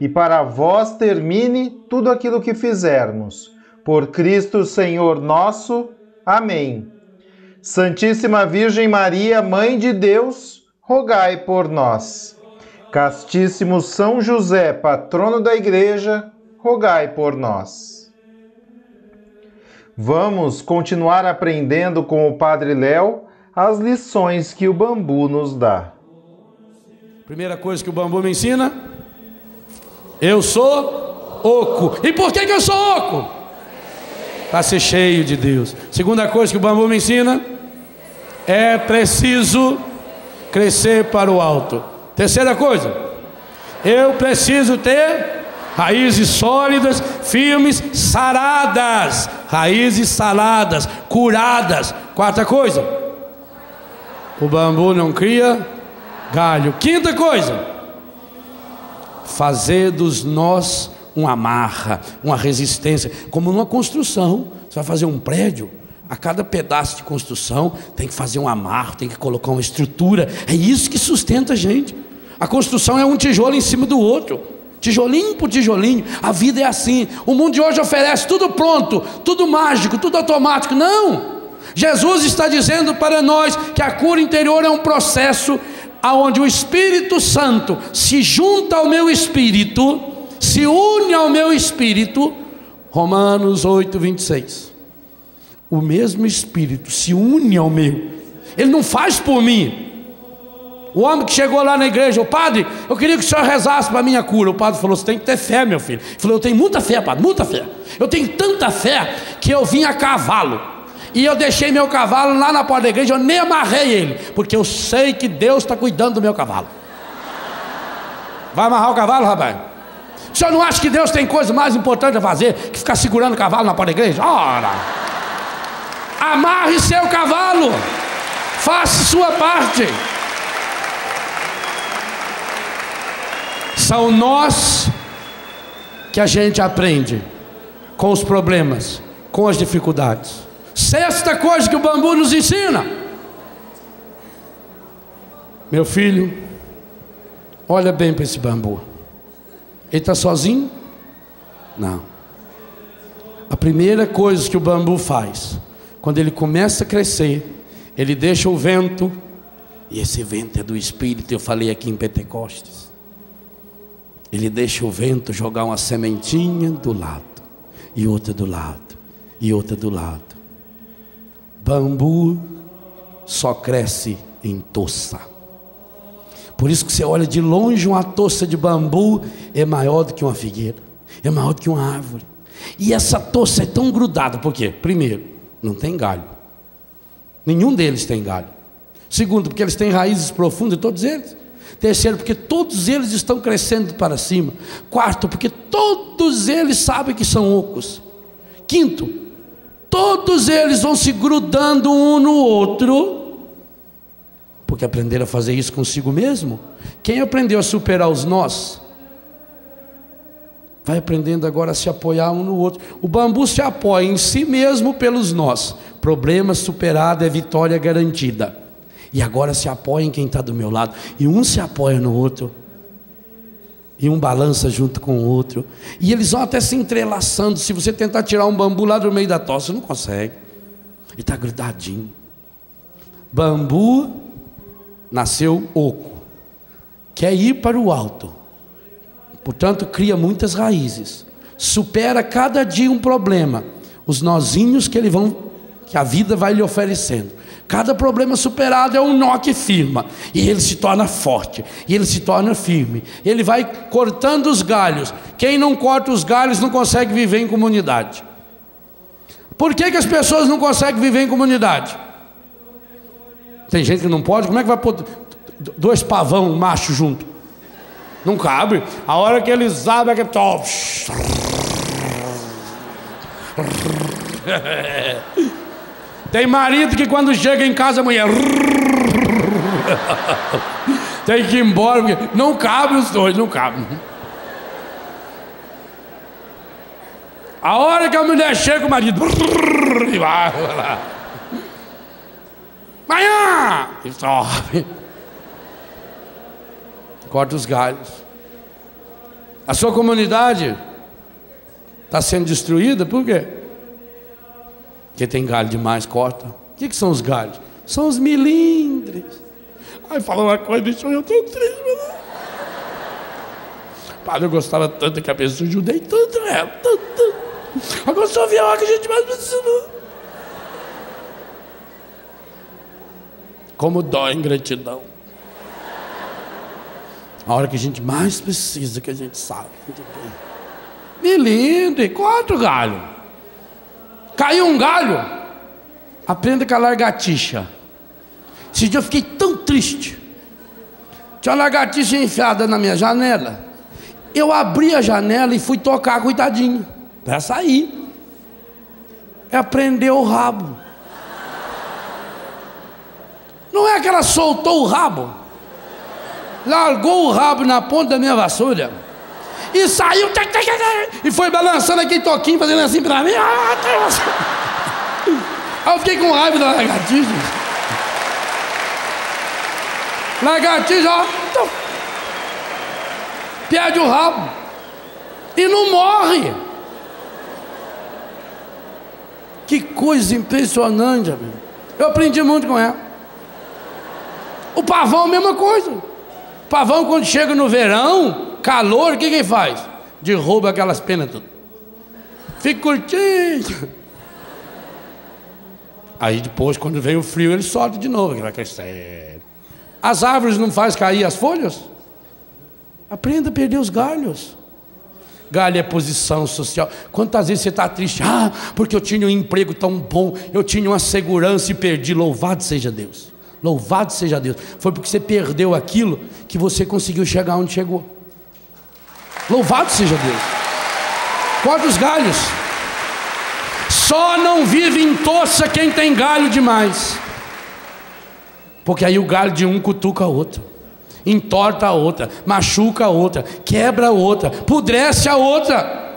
e para vós termine tudo aquilo que fizermos. Por Cristo Senhor nosso. Amém. Santíssima Virgem Maria, Mãe de Deus, rogai por nós. Castíssimo São José, patrono da Igreja, rogai por nós. Vamos continuar aprendendo com o Padre Léo as lições que o bambu nos dá. Primeira coisa que o bambu me ensina eu sou oco. E por que, que eu sou oco? Para ser cheio de Deus. Segunda coisa que o bambu me ensina: é preciso crescer para o alto. Terceira coisa, eu preciso ter raízes sólidas, firmes, saradas. Raízes saradas, curadas. Quarta coisa, o bambu não cria galho. Quinta coisa, fazer dos nós uma amarra, uma resistência, como numa construção. Você vai fazer um prédio, a cada pedaço de construção tem que fazer um amarro, tem que colocar uma estrutura. É isso que sustenta a gente. A construção é um tijolo em cima do outro. Tijolinho por tijolinho, a vida é assim. O mundo de hoje oferece tudo pronto, tudo mágico, tudo automático. Não! Jesus está dizendo para nós que a cura interior é um processo aonde o Espírito Santo se junta ao meu espírito, se une ao meu espírito, Romanos 8, 26. O mesmo espírito se une ao meu, ele não faz por mim. O homem que chegou lá na igreja, o padre, eu queria que o senhor rezasse para minha cura. O padre falou: Você tem que ter fé, meu filho. Ele falou: Eu tenho muita fé, padre, muita fé. Eu tenho tanta fé que eu vim a cavalo. E eu deixei meu cavalo lá na porta da igreja, eu nem amarrei ele, porque eu sei que Deus está cuidando do meu cavalo. Vai amarrar o cavalo, rapaz? O senhor não acha que Deus tem coisa mais importante a fazer que ficar segurando o cavalo na porta da igreja? Ora! Amarre seu cavalo, faça sua parte. São nós que a gente aprende com os problemas, com as dificuldades. Sexta coisa que o bambu nos ensina. Meu filho, olha bem para esse bambu. Ele está sozinho? Não. A primeira coisa que o bambu faz, quando ele começa a crescer, ele deixa o vento, e esse vento é do Espírito, eu falei aqui em Pentecostes. Ele deixa o vento jogar uma sementinha do lado, e outra do lado, e outra do lado. Bambu só cresce em toça. Por isso que você olha de longe uma toça de bambu é maior do que uma figueira, é maior do que uma árvore. E essa toça é tão grudada, por quê? Primeiro, não tem galho. Nenhum deles tem galho. Segundo, porque eles têm raízes profundas, todos eles. Terceiro, porque todos eles estão crescendo para cima. Quarto, porque todos eles sabem que são ocos. Quinto, todos eles vão se grudando um no outro, porque aprenderam a fazer isso consigo mesmo. Quem aprendeu a superar os nós, vai aprendendo agora a se apoiar um no outro. O bambu se apoia em si mesmo pelos nós. Problema superado é vitória garantida. E agora se apoia em quem está do meu lado. E um se apoia no outro e um balança junto com o outro. E eles vão até se entrelaçando. Se você tentar tirar um bambu lá do meio da tosse, não consegue. Ele está grudadinho. Bambu nasceu oco, quer ir para o alto, portanto, cria muitas raízes, supera cada dia um problema. os nozinhos que ele vão, que a vida vai lhe oferecendo. Cada problema superado é um nó que firma, e ele se torna forte, e ele se torna firme. Ele vai cortando os galhos. Quem não corta os galhos não consegue viver em comunidade. Por que, que as pessoas não conseguem viver em comunidade? Tem gente que não pode, como é que vai pôr dois pavão macho junto? Não cabe. A hora que eles abrem é que top. Tem marido que quando chega em casa a mulher tem que ir embora, porque não cabe os dois, não cabe. A hora que a mulher chega, o marido e vai lá. Manhã! E sobe. Corta os galhos. A sua comunidade está sendo destruída por quê? Porque tem galho demais, corta. O que, que são os galhos? São os milindres. Ai, fala uma coisa, deixou eu tão triste. Mas... Padre, eu gostava tanto que a pessoa ajudei tanto ela, tanto, tanto. Agora só viu a que a gente mais precisa. Como dói em gratidão. A hora que a gente mais precisa, que a gente sabe. Milindre, quatro galhos. Caiu um galho, aprenda com a largatixa. Esse dia eu fiquei tão triste. Tinha uma lagartixa enfiada na minha janela. Eu abri a janela e fui tocar, cuidadinho, para sair. É prender o rabo. Não é que ela soltou o rabo, largou o rabo na ponta da minha vassoura e saiu e foi balançando aquele toquinho, fazendo assim pra mim. Ah, Aí eu fiquei com raiva da lagartixa. Lagartixa, ó. Perde o rabo. E não morre. Que coisa impressionante, amigo. Eu aprendi muito com ela. O pavão, mesma coisa. Pavão, quando chega no verão, calor, o que que faz? Derruba aquelas penas tudo. Fica curtindo. Aí depois, quando vem o frio, ele solta de novo, que vai crescer. As árvores não faz cair as folhas? Aprenda a perder os galhos. Galho é posição social. Quantas vezes você está triste? Ah, porque eu tinha um emprego tão bom, eu tinha uma segurança e perdi. Louvado seja Deus. Louvado seja Deus. Foi porque você perdeu aquilo que você conseguiu chegar onde chegou. Louvado seja Deus. Corta os galhos. Só não vive em toça quem tem galho demais. Porque aí o galho de um cutuca a outro, entorta a outra, machuca a outra, quebra a outra, pudrece a outra.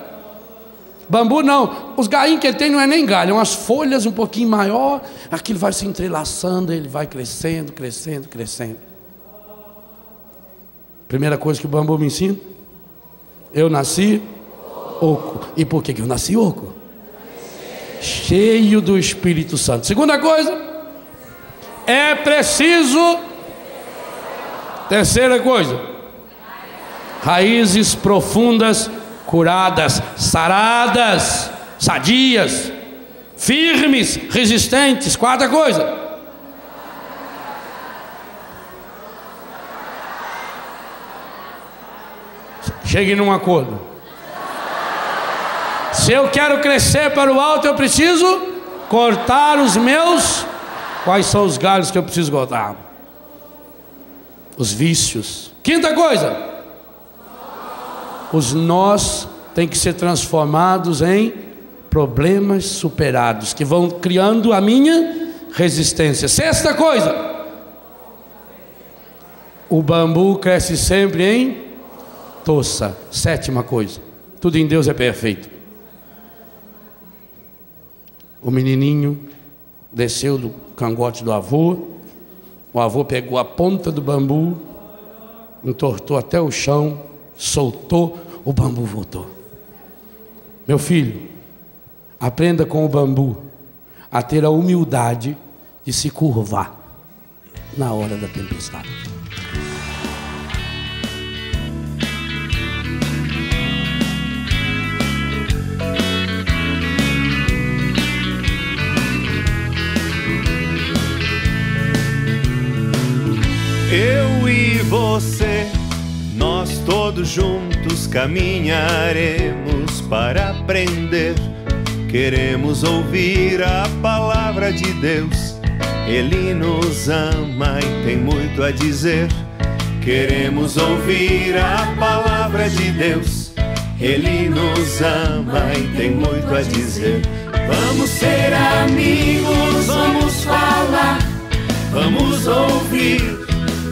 Bambu não, os galhinhos que ele tem não é nem galho, é umas folhas um pouquinho maior, aquilo vai se entrelaçando, ele vai crescendo, crescendo, crescendo. Primeira coisa que o bambu me ensina eu nasci oco. E por que eu nasci oco? Cheio do Espírito Santo. Segunda coisa, é preciso. Terceira coisa, raízes profundas, curadas, saradas, sadias, firmes, resistentes. Quarta coisa, Chegue num acordo. Se eu quero crescer para o alto, eu preciso cortar os meus. Quais são os galhos que eu preciso cortar? Os vícios. Quinta coisa. Os nós têm que ser transformados em problemas superados, que vão criando a minha resistência. Sexta coisa. O bambu cresce sempre em Tossa, sétima coisa. Tudo em Deus é perfeito. O menininho desceu do cangote do avô. O avô pegou a ponta do bambu, entortou até o chão, soltou, o bambu voltou. Meu filho, aprenda com o bambu a ter a humildade de se curvar na hora da tempestade. Eu e você nós todos juntos caminharemos para aprender. Queremos ouvir a palavra de Deus. Ele nos ama e tem muito a dizer. Queremos ouvir a palavra de Deus. Ele nos ama e tem muito a dizer. Vamos ser amigos, vamos falar, vamos ouvir,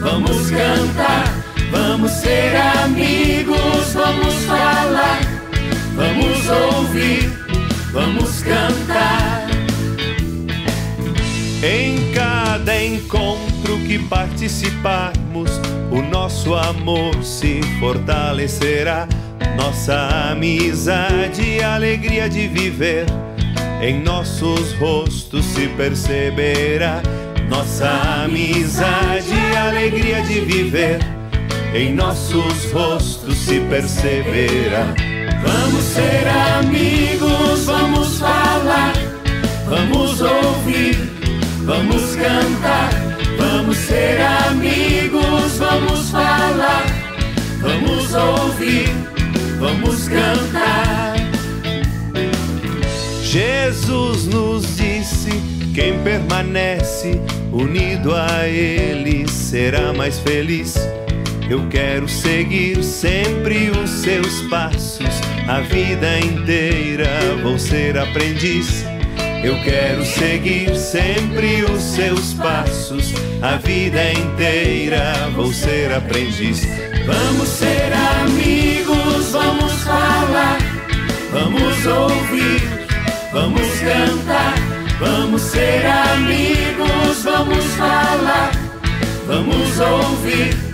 vamos cantar. Vamos ser amigos, vamos falar, vamos ouvir, vamos cantar. Em cada encontro que participarmos, o nosso amor se fortalecerá. Nossa amizade alegria de viver em nossos rostos se perceberá. Nossa amizade alegria de viver em nossos rostos se perceberá. Vamos ser amigos, vamos falar, vamos ouvir, vamos cantar. Vamos ser amigos, vamos falar, vamos ouvir, vamos cantar. Jesus nos disse: quem permanece unido a Ele será mais feliz. Eu quero seguir sempre os seus passos, a vida inteira vou ser aprendiz. Eu quero seguir sempre os seus passos, a vida inteira vou ser aprendiz. Vamos ser amigos, vamos falar, vamos ouvir, vamos cantar. Vamos ser amigos, vamos falar, vamos ouvir,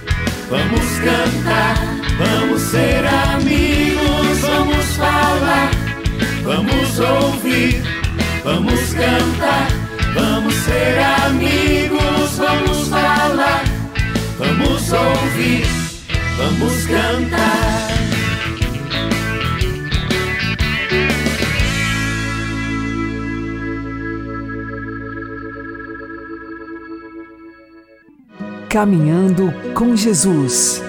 vamos cantar. Vamos ser amigos, vamos falar, vamos ouvir, vamos cantar. Vamos ser amigos, vamos falar, vamos ouvir, vamos cantar. Caminhando com Jesus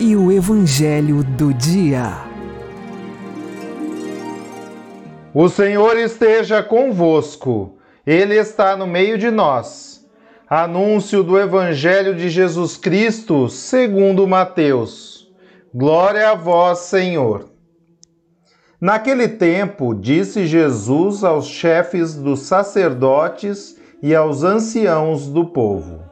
e o Evangelho do Dia. O Senhor esteja convosco, Ele está no meio de nós. Anúncio do Evangelho de Jesus Cristo, segundo Mateus. Glória a vós, Senhor. Naquele tempo, disse Jesus aos chefes dos sacerdotes e aos anciãos do povo: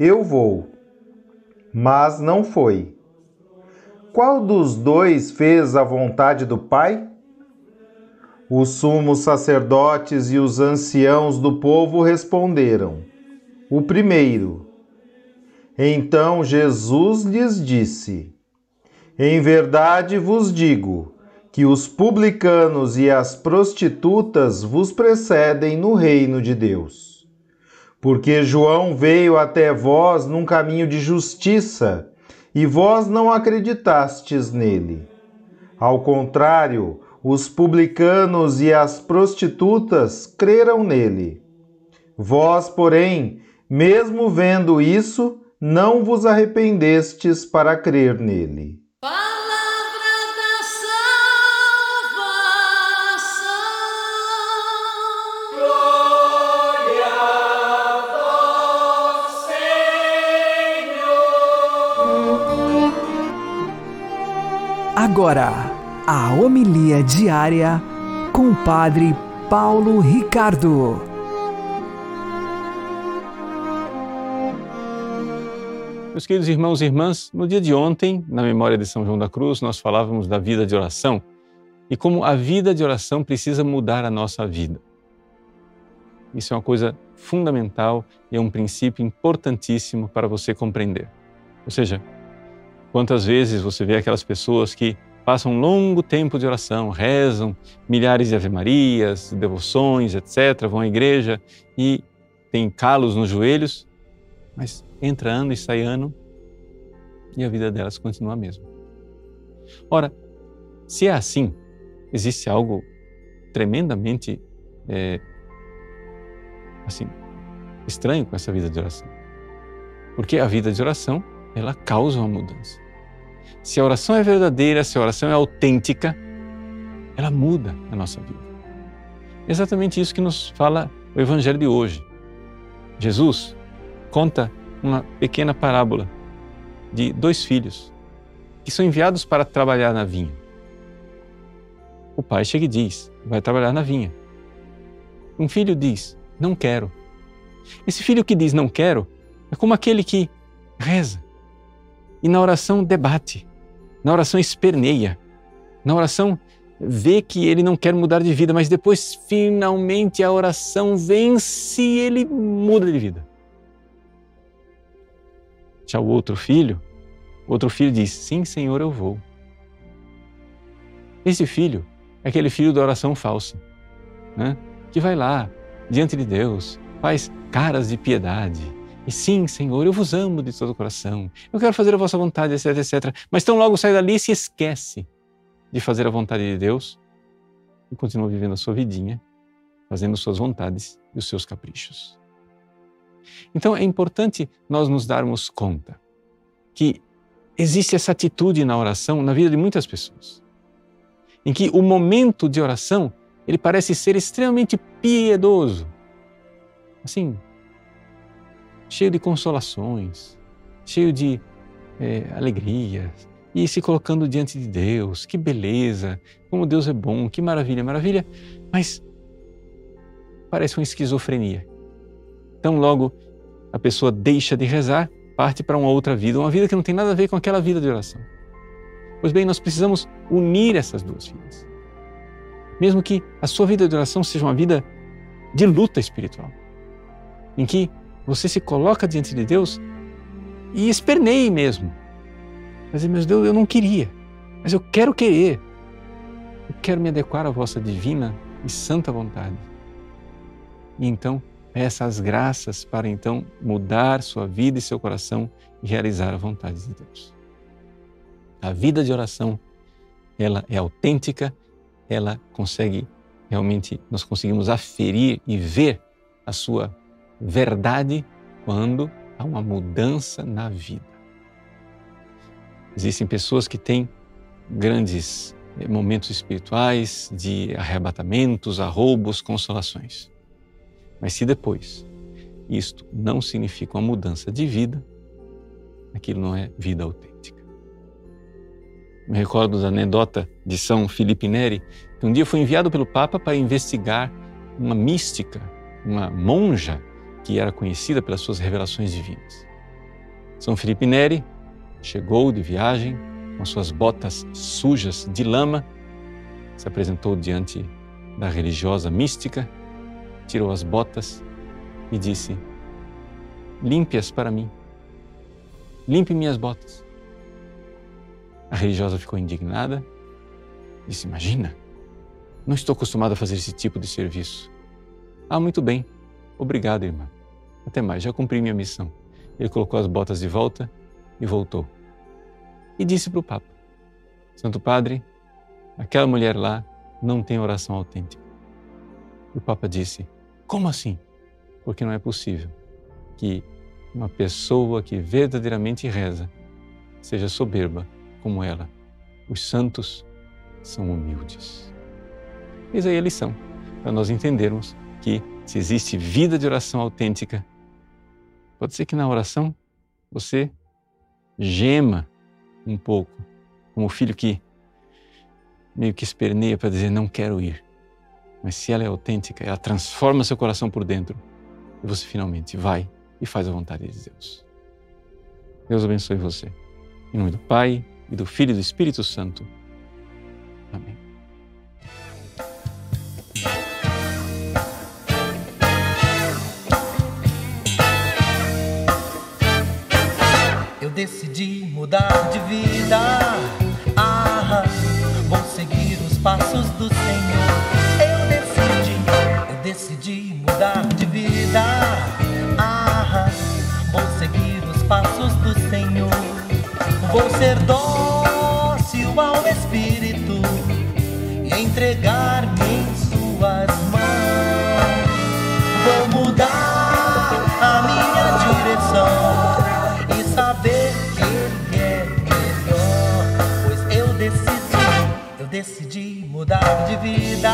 eu vou. Mas não foi. Qual dos dois fez a vontade do pai? Os sumos sacerdotes e os anciãos do povo responderam: O primeiro. Então Jesus lhes disse: Em verdade vos digo que os publicanos e as prostitutas vos precedem no reino de Deus. Porque João veio até vós num caminho de justiça, e vós não acreditastes nele. Ao contrário, os publicanos e as prostitutas creram nele. Vós, porém, mesmo vendo isso, não vos arrependestes para crer nele. Agora, a homilia diária com o Padre Paulo Ricardo. Meus queridos irmãos e irmãs, no dia de ontem, na memória de São João da Cruz, nós falávamos da vida de oração e como a vida de oração precisa mudar a nossa vida. Isso é uma coisa fundamental e é um princípio importantíssimo para você compreender. Ou seja, Quantas vezes você vê aquelas pessoas que passam um longo tempo de oração, rezam milhares de ave-marias, devoções, etc., vão à igreja e têm calos nos joelhos, mas entra ano e sai ano e a vida delas continua a mesma. Ora, se é assim, existe algo tremendamente é, assim estranho com essa vida de oração, porque a vida de oração ela causa uma mudança. Se a oração é verdadeira, se a oração é autêntica, ela muda a nossa vida. Exatamente isso que nos fala o Evangelho de hoje. Jesus conta uma pequena parábola de dois filhos que são enviados para trabalhar na vinha. O pai chega e diz: vai trabalhar na vinha. Um filho diz: não quero. Esse filho que diz não quero é como aquele que reza e na oração debate, na oração esperneia, na oração vê que ele não quer mudar de vida, mas depois finalmente a oração vence e ele muda de vida. Já o outro filho, outro filho diz: Sim, Senhor, eu vou. Esse filho é aquele filho da oração falsa, né? que vai lá diante de Deus, faz caras de piedade. E sim, Senhor, eu vos amo de todo o coração. Eu quero fazer a vossa vontade, etc, etc. Mas tão logo sai dali e se esquece de fazer a vontade de Deus e continua vivendo a sua vidinha, fazendo suas vontades e os seus caprichos. Então é importante nós nos darmos conta que existe essa atitude na oração na vida de muitas pessoas, em que o momento de oração ele parece ser extremamente piedoso, assim, cheio de consolações, cheio de é, alegrias, e se colocando diante de Deus. Que beleza! Como Deus é bom, que maravilha, maravilha. Mas parece uma esquizofrenia. Então, logo a pessoa deixa de rezar, parte para uma outra vida, uma vida que não tem nada a ver com aquela vida de oração. Pois bem, nós precisamos unir essas duas vidas. Mesmo que a sua vida de oração seja uma vida de luta espiritual, em que você se coloca diante de Deus e esperneie mesmo. Mas, meu Deus, eu não queria, mas eu quero querer. Eu quero me adequar à vossa divina e santa vontade. E então, Peça as graças para então mudar sua vida e seu coração e realizar a vontade de Deus. A vida de oração, ela é autêntica, ela consegue realmente, nós conseguimos aferir e ver a sua verdade quando há uma mudança na vida. Existem pessoas que têm grandes eh, momentos espirituais de arrebatamentos, arroubos, consolações. Mas se depois isto não significa uma mudança de vida, aquilo não é vida autêntica. Me recordo da anedota de São Felipe Neri, que um dia foi enviado pelo Papa para investigar uma mística, uma monja que era conhecida pelas suas revelações divinas. São Felipe Neri chegou de viagem com suas botas sujas de lama, se apresentou diante da religiosa mística tirou as botas e disse: Limpe-as para mim. Limpe minhas botas. A religiosa ficou indignada. Disse: Imagina, não estou acostumado a fazer esse tipo de serviço. Ah, muito bem. Obrigado, irmã. Até mais, já cumpri minha missão. Ele colocou as botas de volta e voltou. E disse para o Papa: Santo Padre, aquela mulher lá não tem oração autêntica. O Papa disse: como assim? Porque não é possível que uma pessoa que verdadeiramente reza seja soberba como ela. Os santos são humildes. Eis aí a lição, para nós entendermos que se existe vida de oração autêntica, pode ser que na oração você gema um pouco, como o filho que meio que esperneia para dizer não quero ir. Mas se ela é autêntica, ela transforma seu coração por dentro e você finalmente vai e faz a vontade de Deus. Deus abençoe você. Em nome do Pai, e do Filho e do Espírito Santo. Amém. Decidi mudar de vida. Ah, vou seguir os passos do Senhor. Eu decidi, eu decidi mudar de vida. Ah, vou seguir os passos do Senhor. Vou ser dócil ao Espírito e entregar-me em Suas mãos. Mudar de vida.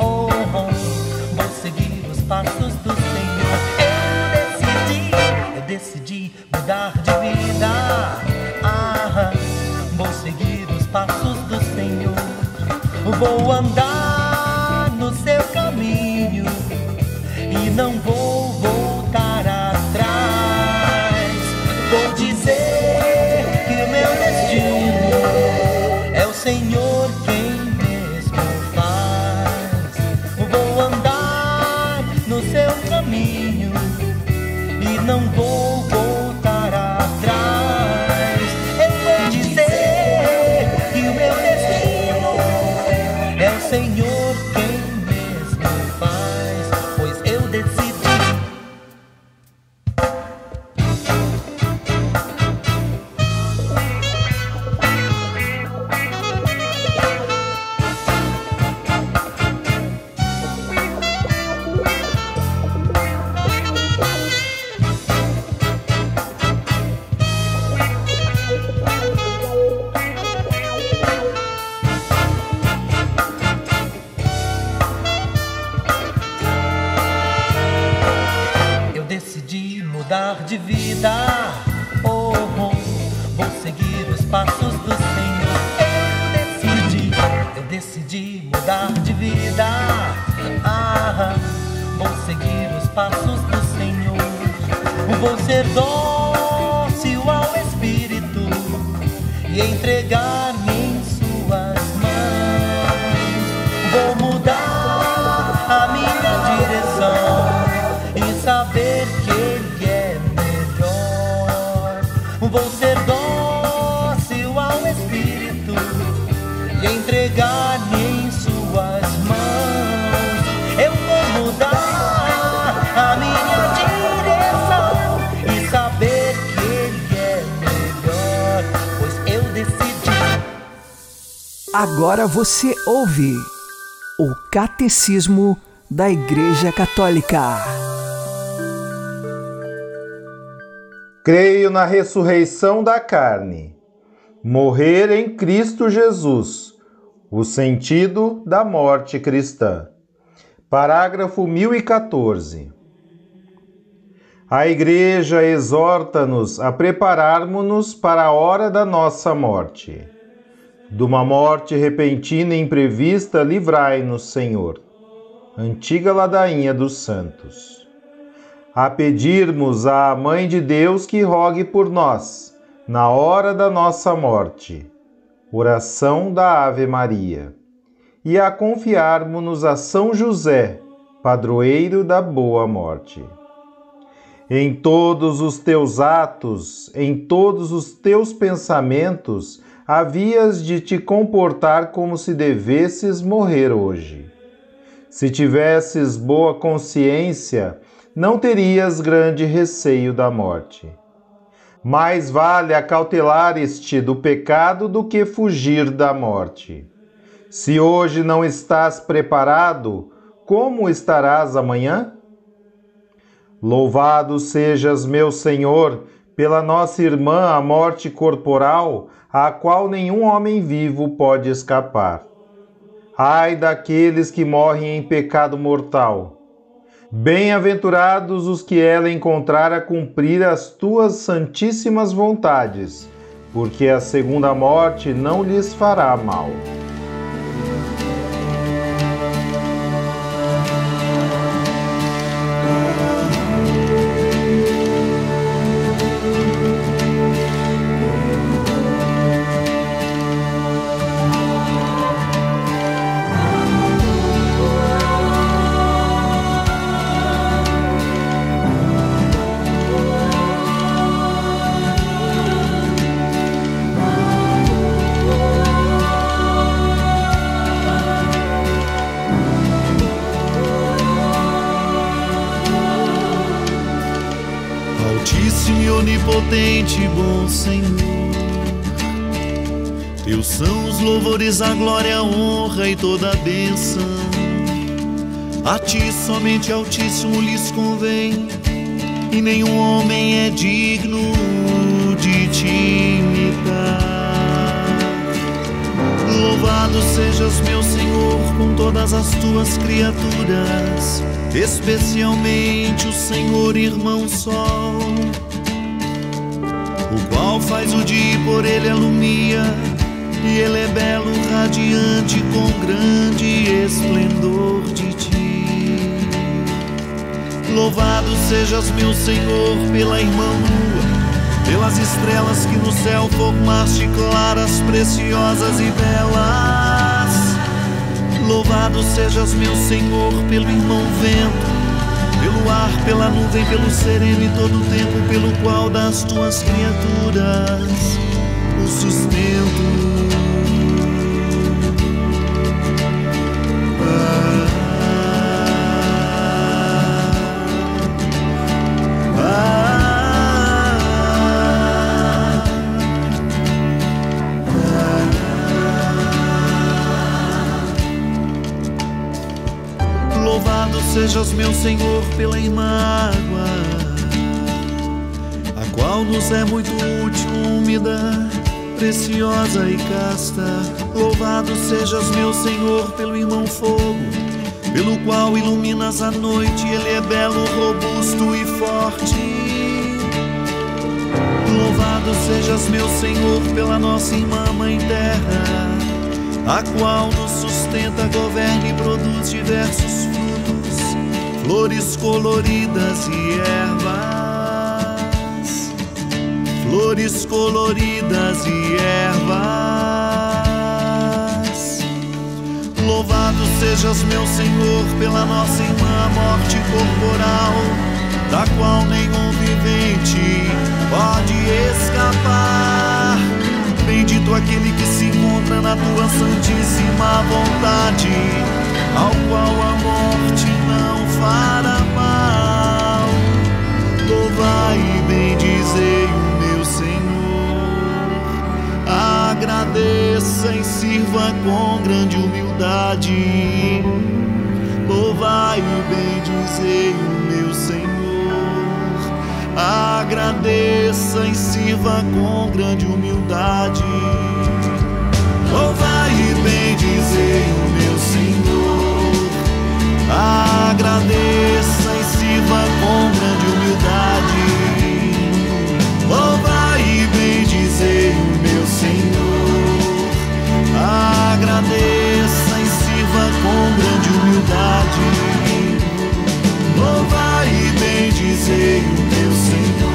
Oh, oh, vou seguir os passos do Senhor. Eu decidi, eu decidi mudar de vida. Ah, vou seguir os passos do Senhor. Vou andar Oh, vou seguir os passos do Senhor. Eu decidi, eu decidi mudar de vida. Ah, vou seguir os passos do Senhor. Vou ser dócil ao Espírito e entregar-me Agora você ouve o Catecismo da Igreja Católica. Creio na ressurreição da carne, morrer em Cristo Jesus, o sentido da morte cristã. Parágrafo 1014. A Igreja exorta-nos a prepararmos-nos para a hora da nossa morte. De uma morte repentina e imprevista, livrai-nos, Senhor. Antiga Ladainha dos Santos a pedirmos à Mãe de Deus que rogue por nós, na hora da nossa morte. Oração da Ave Maria. E a confiarmos-nos a São José, padroeiro da boa morte. Em todos os teus atos, em todos os teus pensamentos, havias de te comportar como se devesses morrer hoje. Se tivesses boa consciência, não terias grande receio da morte. Mais vale acautelares-te do pecado do que fugir da morte. Se hoje não estás preparado, como estarás amanhã? Louvado sejas, meu Senhor, pela nossa irmã a morte corporal, à qual nenhum homem vivo pode escapar. Ai daqueles que morrem em pecado mortal Bem-aventurados os que ela encontrar a cumprir as tuas santíssimas vontades, porque a segunda morte não lhes fará mal. Altíssimo e onipotente, bom Senhor. Teus são os louvores, a glória, a honra e toda a bênção. A ti somente Altíssimo lhes convém, e nenhum homem é digno de te imitar. Louvado sejas, meu Senhor, com todas as tuas criaturas, especialmente o Senhor, irmão Sol, o qual faz o dia e por ele alumia, e ele é belo, radiante, com grande esplendor de ti. Louvado sejas, meu Senhor, pela irmã lua pelas estrelas que no céu formaste claras, preciosas e belas. Louvado sejas, meu Senhor, pelo irmão vento, pelo ar, pela nuvem, pelo sereno e todo o tempo pelo qual das tuas criaturas o sustento. Sejas, meu Senhor, pela água, a qual nos é muito útil, úmida, preciosa e casta. Louvado sejas, meu Senhor, pelo irmão fogo, pelo qual iluminas a noite, ele é belo, robusto e forte. Louvado sejas, meu Senhor, pela nossa irmã Mãe Terra, a qual nos sustenta, governa e produz diversos flores coloridas e ervas, flores coloridas e ervas. Louvado sejas, meu Senhor, pela nossa irmã morte corporal, da qual nenhum vivente pode escapar. Bendito aquele que se encontra na tua santíssima vontade, ao qual a morte fará mal. Louvai e bendizei o meu Senhor. Agradeça e sirva com grande humildade. Louvai e bendizei o meu Senhor. Agradeça e sirva com grande humildade. Louvai e bendizei o meu. Agradeça e sirva com grande humildade. Louvai e bendizei o meu Senhor. Agradeça e sirva com grande humildade. Louvai e bendizei o meu Senhor.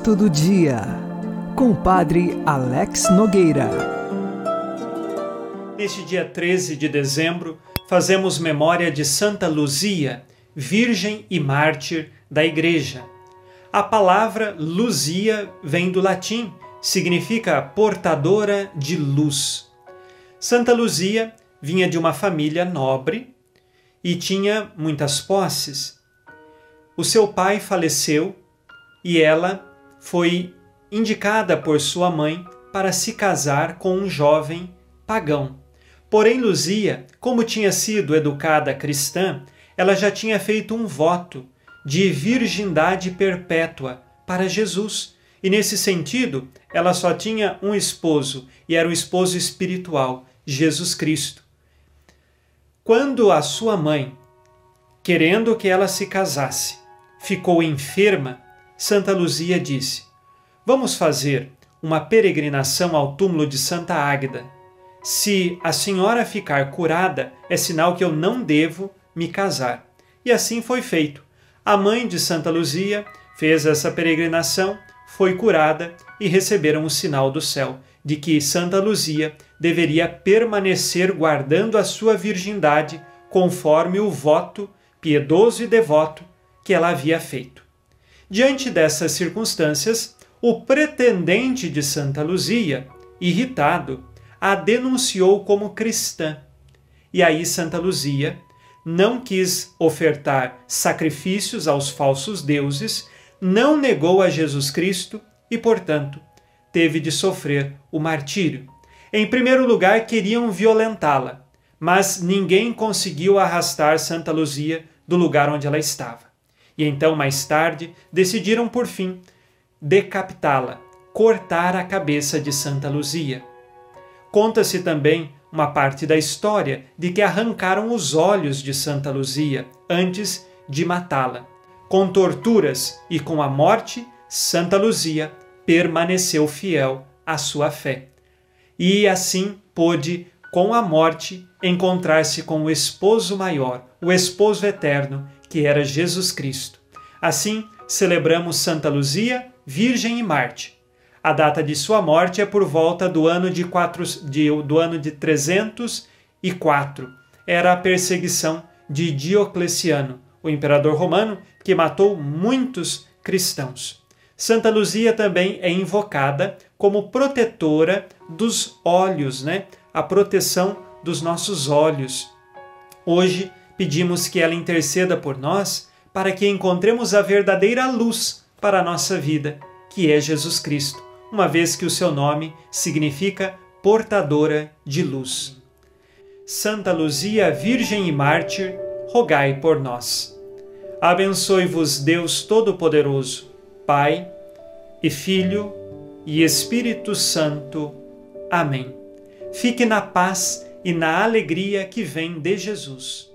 Santo do Dia, com o Padre Alex Nogueira. Neste dia 13 de dezembro, fazemos memória de Santa Luzia, Virgem e Mártir da Igreja. A palavra Luzia vem do latim, significa portadora de luz. Santa Luzia vinha de uma família nobre e tinha muitas posses. O seu pai faleceu e ela foi indicada por sua mãe para se casar com um jovem pagão. Porém, Luzia, como tinha sido educada cristã, ela já tinha feito um voto de virgindade perpétua para Jesus E nesse sentido, ela só tinha um esposo, e era o esposo espiritual, Jesus Cristo. Quando a sua mãe, querendo que ela se casasse, ficou enferma, Santa Luzia disse: Vamos fazer uma peregrinação ao túmulo de Santa Águeda. Se a senhora ficar curada, é sinal que eu não devo me casar. E assim foi feito. A mãe de Santa Luzia fez essa peregrinação, foi curada e receberam o sinal do céu de que Santa Luzia deveria permanecer guardando a sua virgindade conforme o voto piedoso e devoto que ela havia feito. Diante dessas circunstâncias, o pretendente de Santa Luzia, irritado, a denunciou como cristã. E aí Santa Luzia não quis ofertar sacrifícios aos falsos deuses, não negou a Jesus Cristo e, portanto, teve de sofrer o martírio. Em primeiro lugar, queriam violentá-la, mas ninguém conseguiu arrastar Santa Luzia do lugar onde ela estava. E então, mais tarde, decidiram por fim decapitá-la, cortar a cabeça de Santa Luzia. Conta-se também uma parte da história de que arrancaram os olhos de Santa Luzia antes de matá-la. Com torturas e com a morte, Santa Luzia permaneceu fiel à sua fé. E assim pôde, com a morte, encontrar-se com o esposo maior, o esposo eterno, que era Jesus Cristo. Assim, celebramos Santa Luzia, Virgem e Marte. A data de sua morte é por volta do ano de, de, do ano de 304. Era a perseguição de Diocleciano, o imperador romano, que matou muitos cristãos. Santa Luzia também é invocada como protetora dos olhos, né? A proteção dos nossos olhos. Hoje pedimos que ela interceda por nós para que encontremos a verdadeira luz para a nossa vida, que é Jesus Cristo, uma vez que o seu nome significa portadora de luz. Santa Luzia, Virgem e Mártir, rogai por nós. Abençoe-vos Deus Todo-Poderoso, Pai e Filho e Espírito Santo. Amém. Fique na paz e na alegria que vem de Jesus.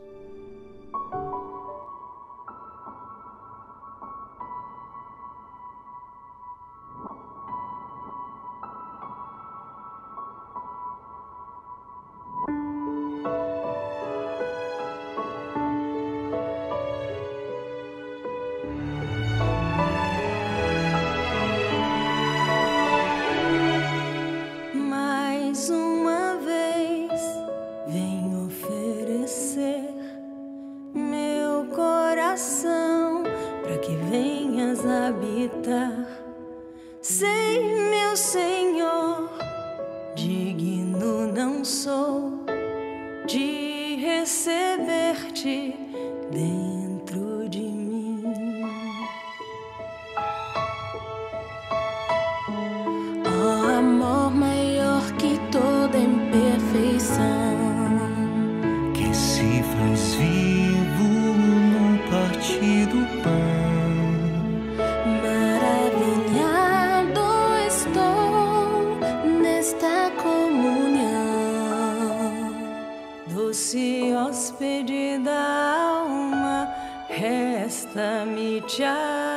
Doce hóspede da alma, resta-me te adorar.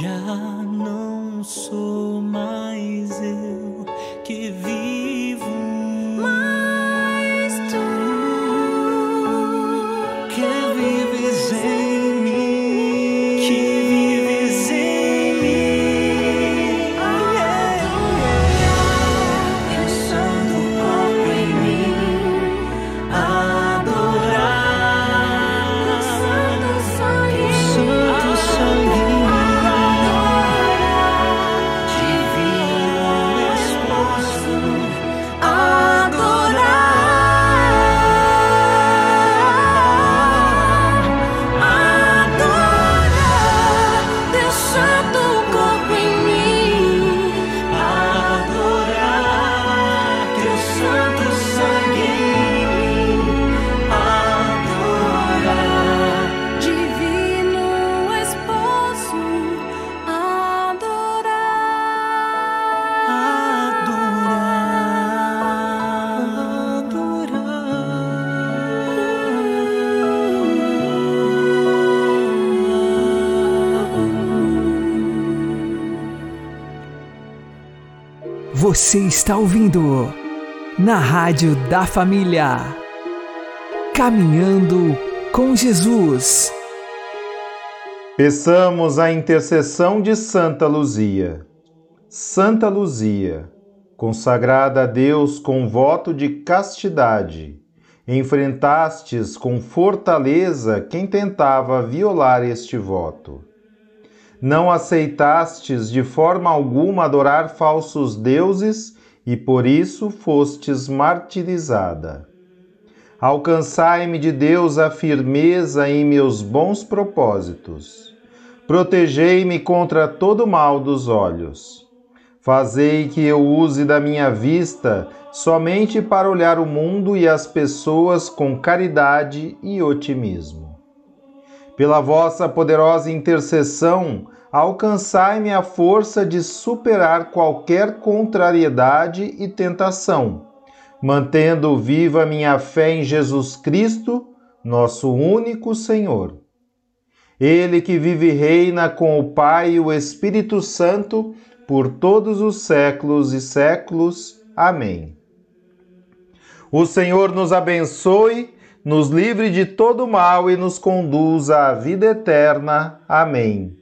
Já não sou mais Você está ouvindo na Rádio da Família. Caminhando com Jesus. Peçamos a intercessão de Santa Luzia. Santa Luzia, consagrada a Deus com voto de castidade, enfrentastes com fortaleza quem tentava violar este voto não aceitastes de forma alguma adorar falsos deuses e por isso fostes martirizada. Alcançai-me de Deus a firmeza em meus bons propósitos. Protegei-me contra todo mal dos olhos. Fazei que eu use da minha vista somente para olhar o mundo e as pessoas com caridade e otimismo. Pela vossa poderosa intercessão, alcançai-me a força de superar qualquer contrariedade e tentação, mantendo viva minha fé em Jesus Cristo, nosso único Senhor. Ele que vive e reina com o Pai e o Espírito Santo por todos os séculos e séculos. Amém. O Senhor nos abençoe, nos livre de todo mal e nos conduza à vida eterna. Amém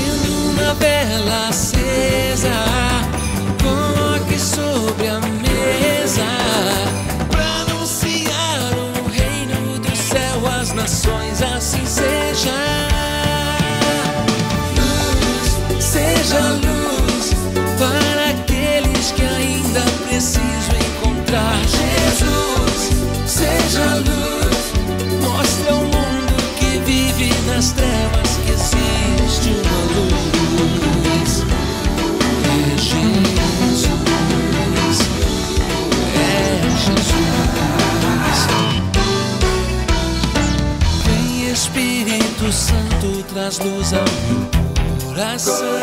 Tendo uma vela acesa, coloque sobre a mesa. Pra anunciar o reino do céu às nações, assim seja Espírito Santo, traz luz ao meu coração.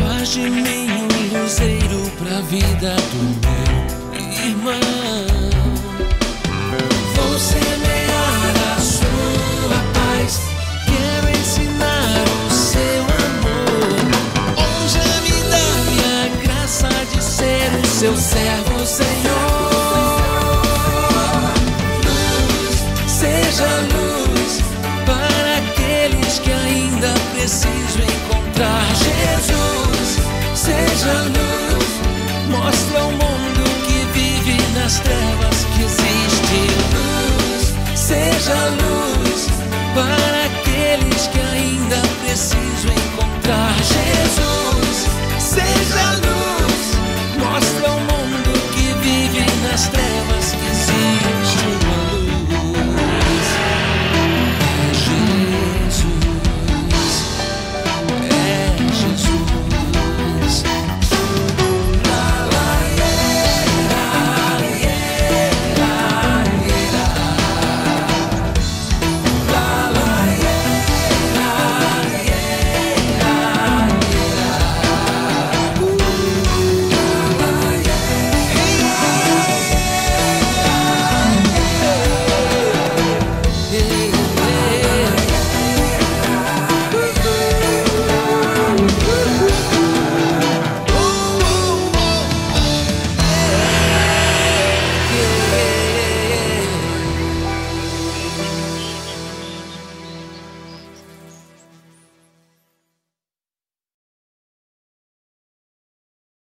Faz de mim um luzeiro pra vida do meu irmão. Vou semear a sua paz. Quero ensinar o seu amor. Hoje me dá minha graça de ser o seu servo, Senhor. Seja luz, mostra ao mundo que vive nas trevas que existe luz. Seja luz para aqueles que ainda precisam encontrar Jesus.